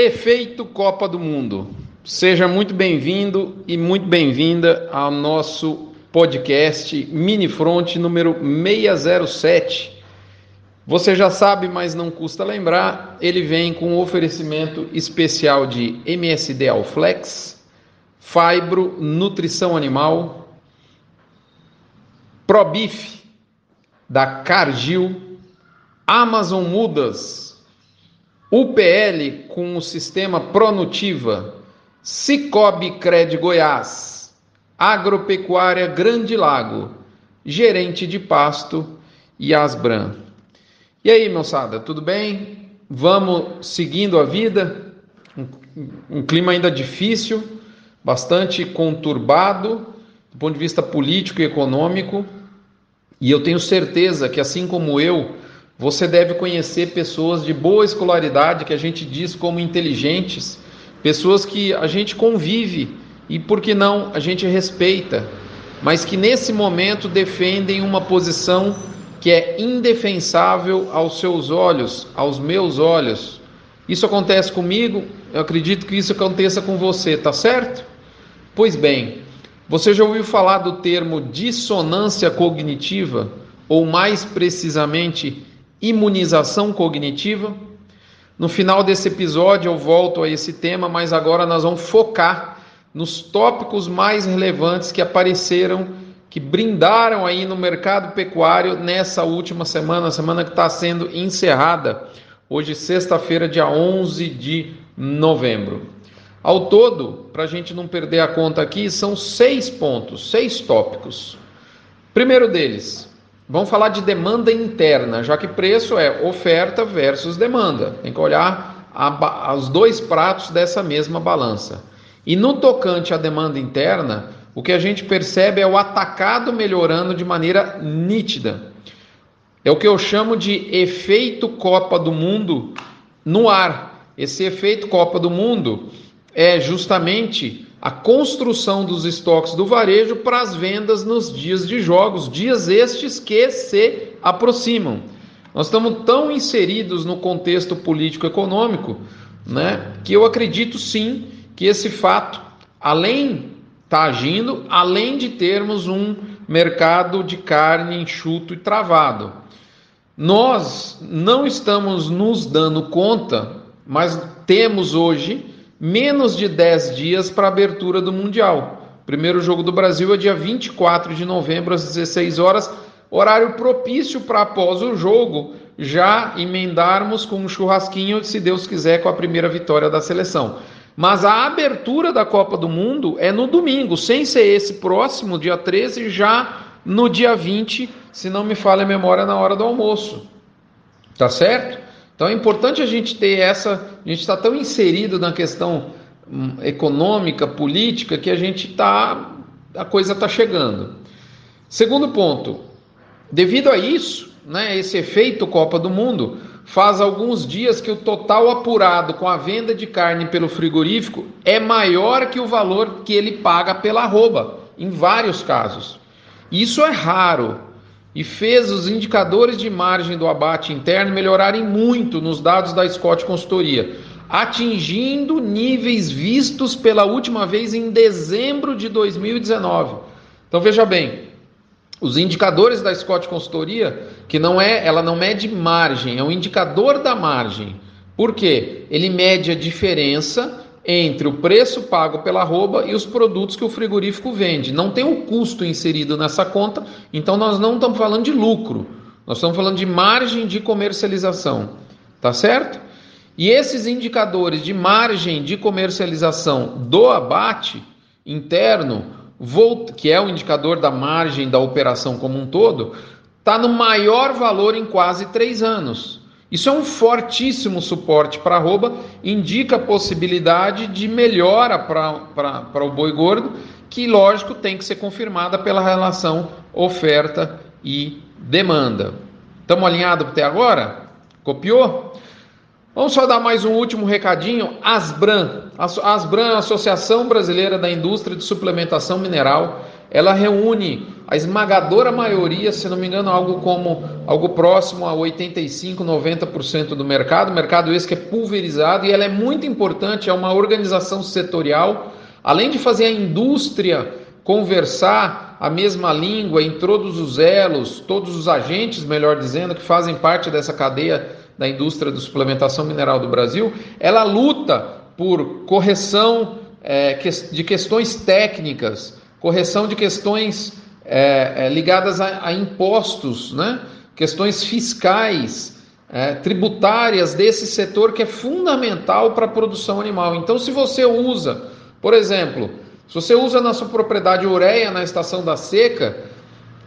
Efeito Copa do Mundo. Seja muito bem-vindo e muito bem-vinda ao nosso podcast Mini Front número 607. Você já sabe, mas não custa lembrar, ele vem com um oferecimento especial de MSD Alflex, Fibro Nutrição Animal, Probif da Cargill, Amazon Mudas, UPL com o sistema Pronutiva, Cicobi Cred Goiás, Agropecuária Grande Lago, Gerente de Pasto e Asbran. E aí, moçada, tudo bem? Vamos seguindo a vida? Um, um clima ainda difícil, bastante conturbado do ponto de vista político e econômico. E eu tenho certeza que, assim como eu, você deve conhecer pessoas de boa escolaridade, que a gente diz como inteligentes, pessoas que a gente convive e, por que não, a gente respeita, mas que nesse momento defendem uma posição que é indefensável aos seus olhos, aos meus olhos. Isso acontece comigo, eu acredito que isso aconteça com você, tá certo? Pois bem, você já ouviu falar do termo dissonância cognitiva, ou mais precisamente, imunização cognitiva. No final desse episódio eu volto a esse tema, mas agora nós vamos focar nos tópicos mais relevantes que apareceram, que brindaram aí no mercado pecuário nessa última semana, semana que está sendo encerrada, hoje, sexta-feira, dia 11 de novembro. Ao todo, para a gente não perder a conta aqui, são seis pontos, seis tópicos. Primeiro deles, Vamos falar de demanda interna, já que preço é oferta versus demanda. Tem que olhar os dois pratos dessa mesma balança. E no tocante à demanda interna, o que a gente percebe é o atacado melhorando de maneira nítida. É o que eu chamo de efeito Copa do Mundo no ar. Esse efeito Copa do Mundo é justamente a construção dos estoques do varejo para as vendas nos dias de jogos, dias estes que se aproximam. Nós estamos tão inseridos no contexto político-econômico, né, que eu acredito sim que esse fato, além está agindo, além de termos um mercado de carne enxuto e travado. Nós não estamos nos dando conta, mas temos hoje menos de 10 dias para a abertura do Mundial. Primeiro jogo do Brasil é dia 24 de novembro, às 16 horas, horário propício para após o jogo já emendarmos com um churrasquinho, se Deus quiser, com a primeira vitória da seleção. Mas a abertura da Copa do Mundo é no domingo, sem ser esse próximo, dia 13, já no dia 20, se não me falha a memória, na hora do almoço. Tá certo? Então é importante a gente ter essa. A gente está tão inserido na questão hum, econômica, política, que a gente está. A coisa está chegando. Segundo ponto, devido a isso, né, esse efeito Copa do Mundo, faz alguns dias que o total apurado com a venda de carne pelo frigorífico é maior que o valor que ele paga pela arroba, em vários casos. Isso é raro, e fez os indicadores de margem do abate interno melhorarem muito nos dados da Scott Consultoria, atingindo níveis vistos pela última vez em dezembro de 2019. Então veja bem, os indicadores da Scott Consultoria, que não é, ela não mede margem, é um indicador da margem. Por quê? Ele mede a diferença entre o preço pago pela arroba e os produtos que o frigorífico vende. Não tem o custo inserido nessa conta, então nós não estamos falando de lucro, nós estamos falando de margem de comercialização, tá certo? E esses indicadores de margem de comercialização do abate interno, que é o indicador da margem da operação como um todo, está no maior valor em quase três anos. Isso é um fortíssimo suporte para arroba, indica a possibilidade de melhora para o boi gordo, que lógico tem que ser confirmada pela relação oferta e demanda. Estamos alinhados até agora? Copiou? Vamos só dar mais um último recadinho. Asbran, Asbran, Associação Brasileira da Indústria de Suplementação Mineral, ela reúne a esmagadora maioria, se não me engano, algo como algo próximo a 85, 90% do mercado, mercado esse que é pulverizado e ela é muito importante, é uma organização setorial, além de fazer a indústria conversar a mesma língua em todos os elos, todos os agentes, melhor dizendo, que fazem parte dessa cadeia da indústria de suplementação mineral do Brasil, ela luta por correção é, de questões técnicas, correção de questões é, é, ligadas a, a, impostos, né? questões fiscais, é, tributárias desse setor que é fundamental para a produção animal. Então, se você usa, por exemplo, se você usa na sua propriedade ureia na estação da seca,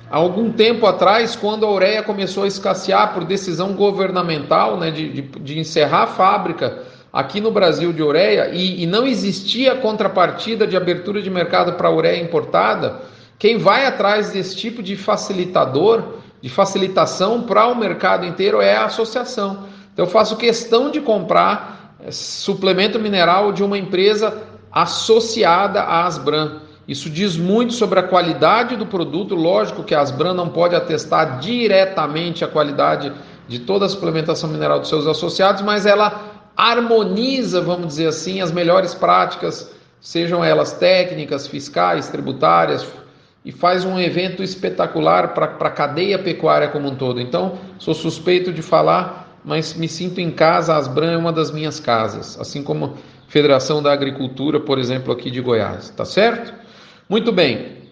há algum tempo atrás, quando a ureia começou a escassear por decisão governamental né, de, de, de encerrar a fábrica aqui no Brasil de ureia e, e não existia contrapartida de abertura de mercado para ureia importada, quem vai atrás desse tipo de facilitador, de facilitação para o mercado inteiro é a associação. Então eu faço questão de comprar eh, suplemento mineral de uma empresa associada à Asbran. Isso diz muito sobre a qualidade do produto. Lógico que a Asbran não pode atestar diretamente a qualidade de toda a suplementação mineral dos seus associados, mas ela harmoniza, vamos dizer assim, as melhores práticas, sejam elas técnicas, fiscais, tributárias, e faz um evento espetacular para a cadeia pecuária como um todo. Então, sou suspeito de falar, mas me sinto em casa, Asbran é uma das minhas casas, assim como Federação da Agricultura, por exemplo, aqui de Goiás, tá certo? Muito bem.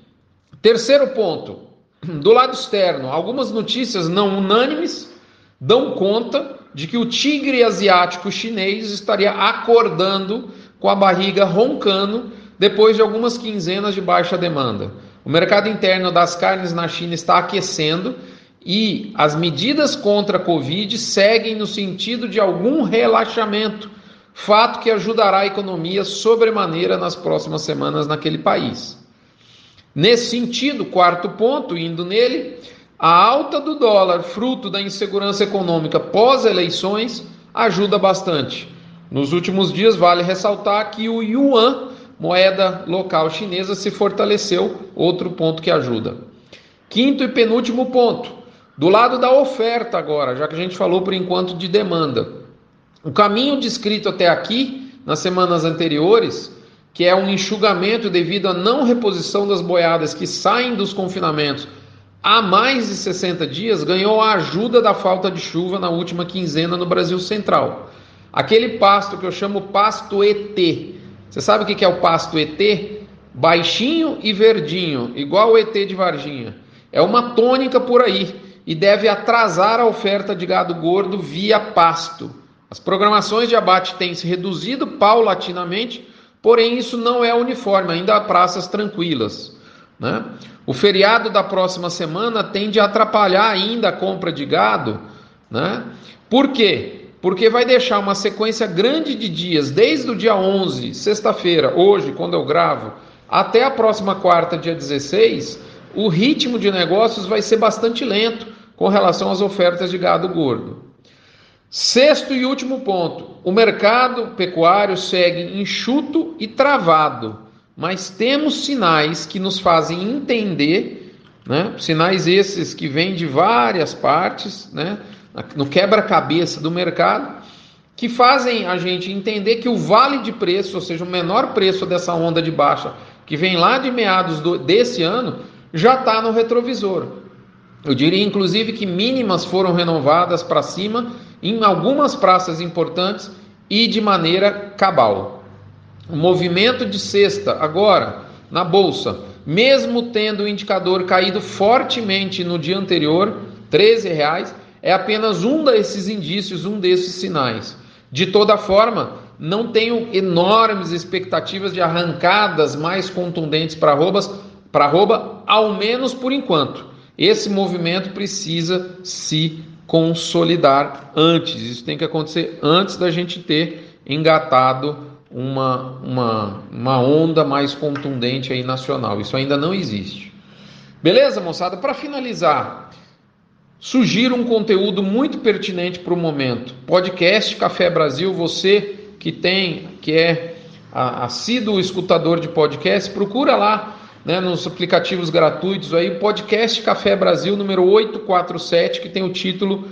Terceiro ponto, do lado externo, algumas notícias não unânimes dão conta de que o tigre asiático chinês estaria acordando com a barriga roncando depois de algumas quinzenas de baixa demanda. O mercado interno das carnes na China está aquecendo e as medidas contra a Covid seguem no sentido de algum relaxamento, fato que ajudará a economia sobremaneira nas próximas semanas naquele país. Nesse sentido, quarto ponto, indo nele, a alta do dólar, fruto da insegurança econômica pós-eleições, ajuda bastante. Nos últimos dias, vale ressaltar que o yuan, moeda local chinesa, se fortaleceu, outro ponto que ajuda. Quinto e penúltimo ponto, do lado da oferta agora, já que a gente falou por enquanto de demanda. O caminho descrito até aqui, nas semanas anteriores, que é um enxugamento devido à não reposição das boiadas que saem dos confinamentos há mais de 60 dias ganhou a ajuda da falta de chuva na última quinzena no Brasil Central. Aquele pasto que eu chamo pasto ET. Você sabe o que é o pasto ET? Baixinho e verdinho, igual o ET de Varginha. É uma tônica por aí e deve atrasar a oferta de gado gordo via pasto. As programações de abate têm se reduzido paulatinamente, porém isso não é uniforme, ainda há praças tranquilas. Né? O feriado da próxima semana tende a atrapalhar ainda a compra de gado. Né? Por quê? Porque vai deixar uma sequência grande de dias, desde o dia 11, sexta-feira, hoje, quando eu gravo, até a próxima quarta, dia 16, o ritmo de negócios vai ser bastante lento com relação às ofertas de gado gordo. Sexto e último ponto: o mercado pecuário segue enxuto e travado mas temos sinais que nos fazem entender, né? sinais esses que vêm de várias partes, né? No quebra-cabeça do mercado, que fazem a gente entender que o vale de preço, ou seja, o menor preço dessa onda de baixa, que vem lá de meados do, desse ano, já está no retrovisor. Eu diria, inclusive, que mínimas foram renovadas para cima em algumas praças importantes e de maneira cabal. O movimento de sexta, agora, na bolsa, mesmo tendo o indicador caído fortemente no dia anterior, 13 reais, é apenas um desses indícios, um desses sinais. De toda forma, não tenho enormes expectativas de arrancadas mais contundentes para para arroba, ao menos por enquanto. Esse movimento precisa se consolidar antes. Isso tem que acontecer antes da gente ter engatado uma, uma, uma onda mais contundente aí nacional. Isso ainda não existe. Beleza, moçada? Para finalizar, sugiro um conteúdo muito pertinente para o momento. Podcast Café Brasil, você que tem, que é assíduo escutador de podcast, procura lá né, nos aplicativos gratuitos aí, o podcast Café Brasil número 847, que tem o título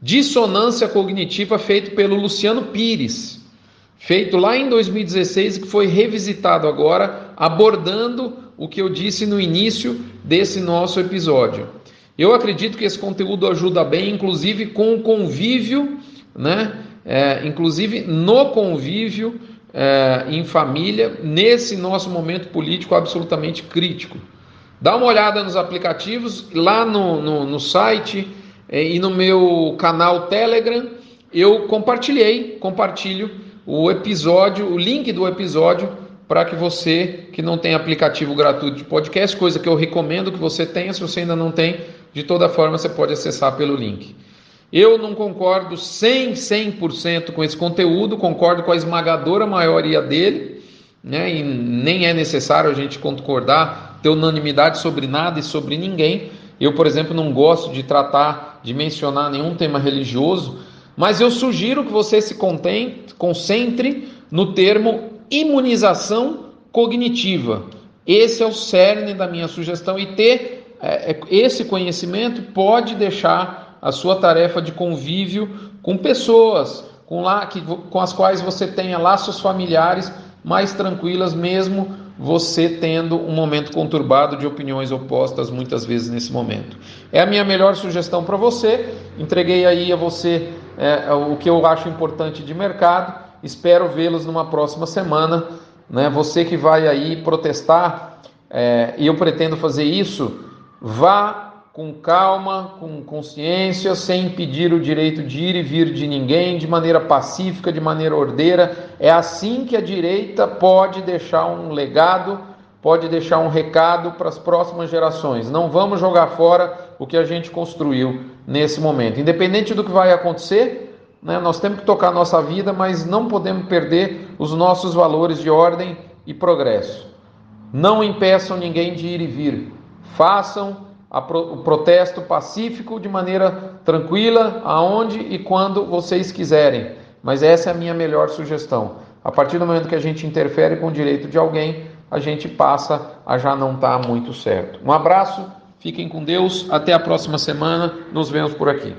Dissonância Cognitiva, feito pelo Luciano Pires, feito lá em 2016 e que foi revisitado agora, abordando o que eu disse no início desse nosso episódio. Eu acredito que esse conteúdo ajuda bem, inclusive com o convívio, né? É, inclusive no convívio é, em família, nesse nosso momento político absolutamente crítico. Dá uma olhada nos aplicativos, lá no, no, no site é, e no meu canal Telegram, eu compartilhei, compartilho o episódio, o link do episódio para que você que não tem aplicativo gratuito de podcast, coisa que eu recomendo que você tenha, se você ainda não tem, de toda forma você pode acessar pelo link. Eu não concordo 100, 100% com esse conteúdo, concordo com a esmagadora maioria dele, né? E nem é necessário a gente concordar, ter unanimidade sobre nada e sobre ninguém. Eu, por exemplo, não gosto de tratar, de mencionar nenhum tema religioso, mas eu sugiro que você se contente, concentre no termo imunização cognitiva. Esse é o cerne da minha sugestão e ter esse conhecimento pode deixar a sua tarefa de convívio com pessoas com, lá, que, com as quais você tenha laços familiares mais tranquilas, mesmo você tendo um momento conturbado de opiniões opostas muitas vezes nesse momento. É a minha melhor sugestão para você. Entreguei aí a você é, é, o que eu acho importante de mercado. Espero vê-los numa próxima semana. Né? Você que vai aí protestar, é, e eu pretendo fazer isso, vá com calma, com consciência, sem impedir o direito de ir e vir de ninguém, de maneira pacífica, de maneira ordeira. É assim que a direita pode deixar um legado, pode deixar um recado para as próximas gerações. Não vamos jogar fora o que a gente construiu nesse momento. Independente do que vai acontecer, né, nós temos que tocar nossa vida, mas não podemos perder os nossos valores de ordem e progresso. Não impeçam ninguém de ir e vir. Façam o protesto pacífico de maneira tranquila, aonde e quando vocês quiserem. Mas essa é a minha melhor sugestão. A partir do momento que a gente interfere com o direito de alguém, a gente passa a já não estar tá muito certo. Um abraço, fiquem com Deus, até a próxima semana, nos vemos por aqui.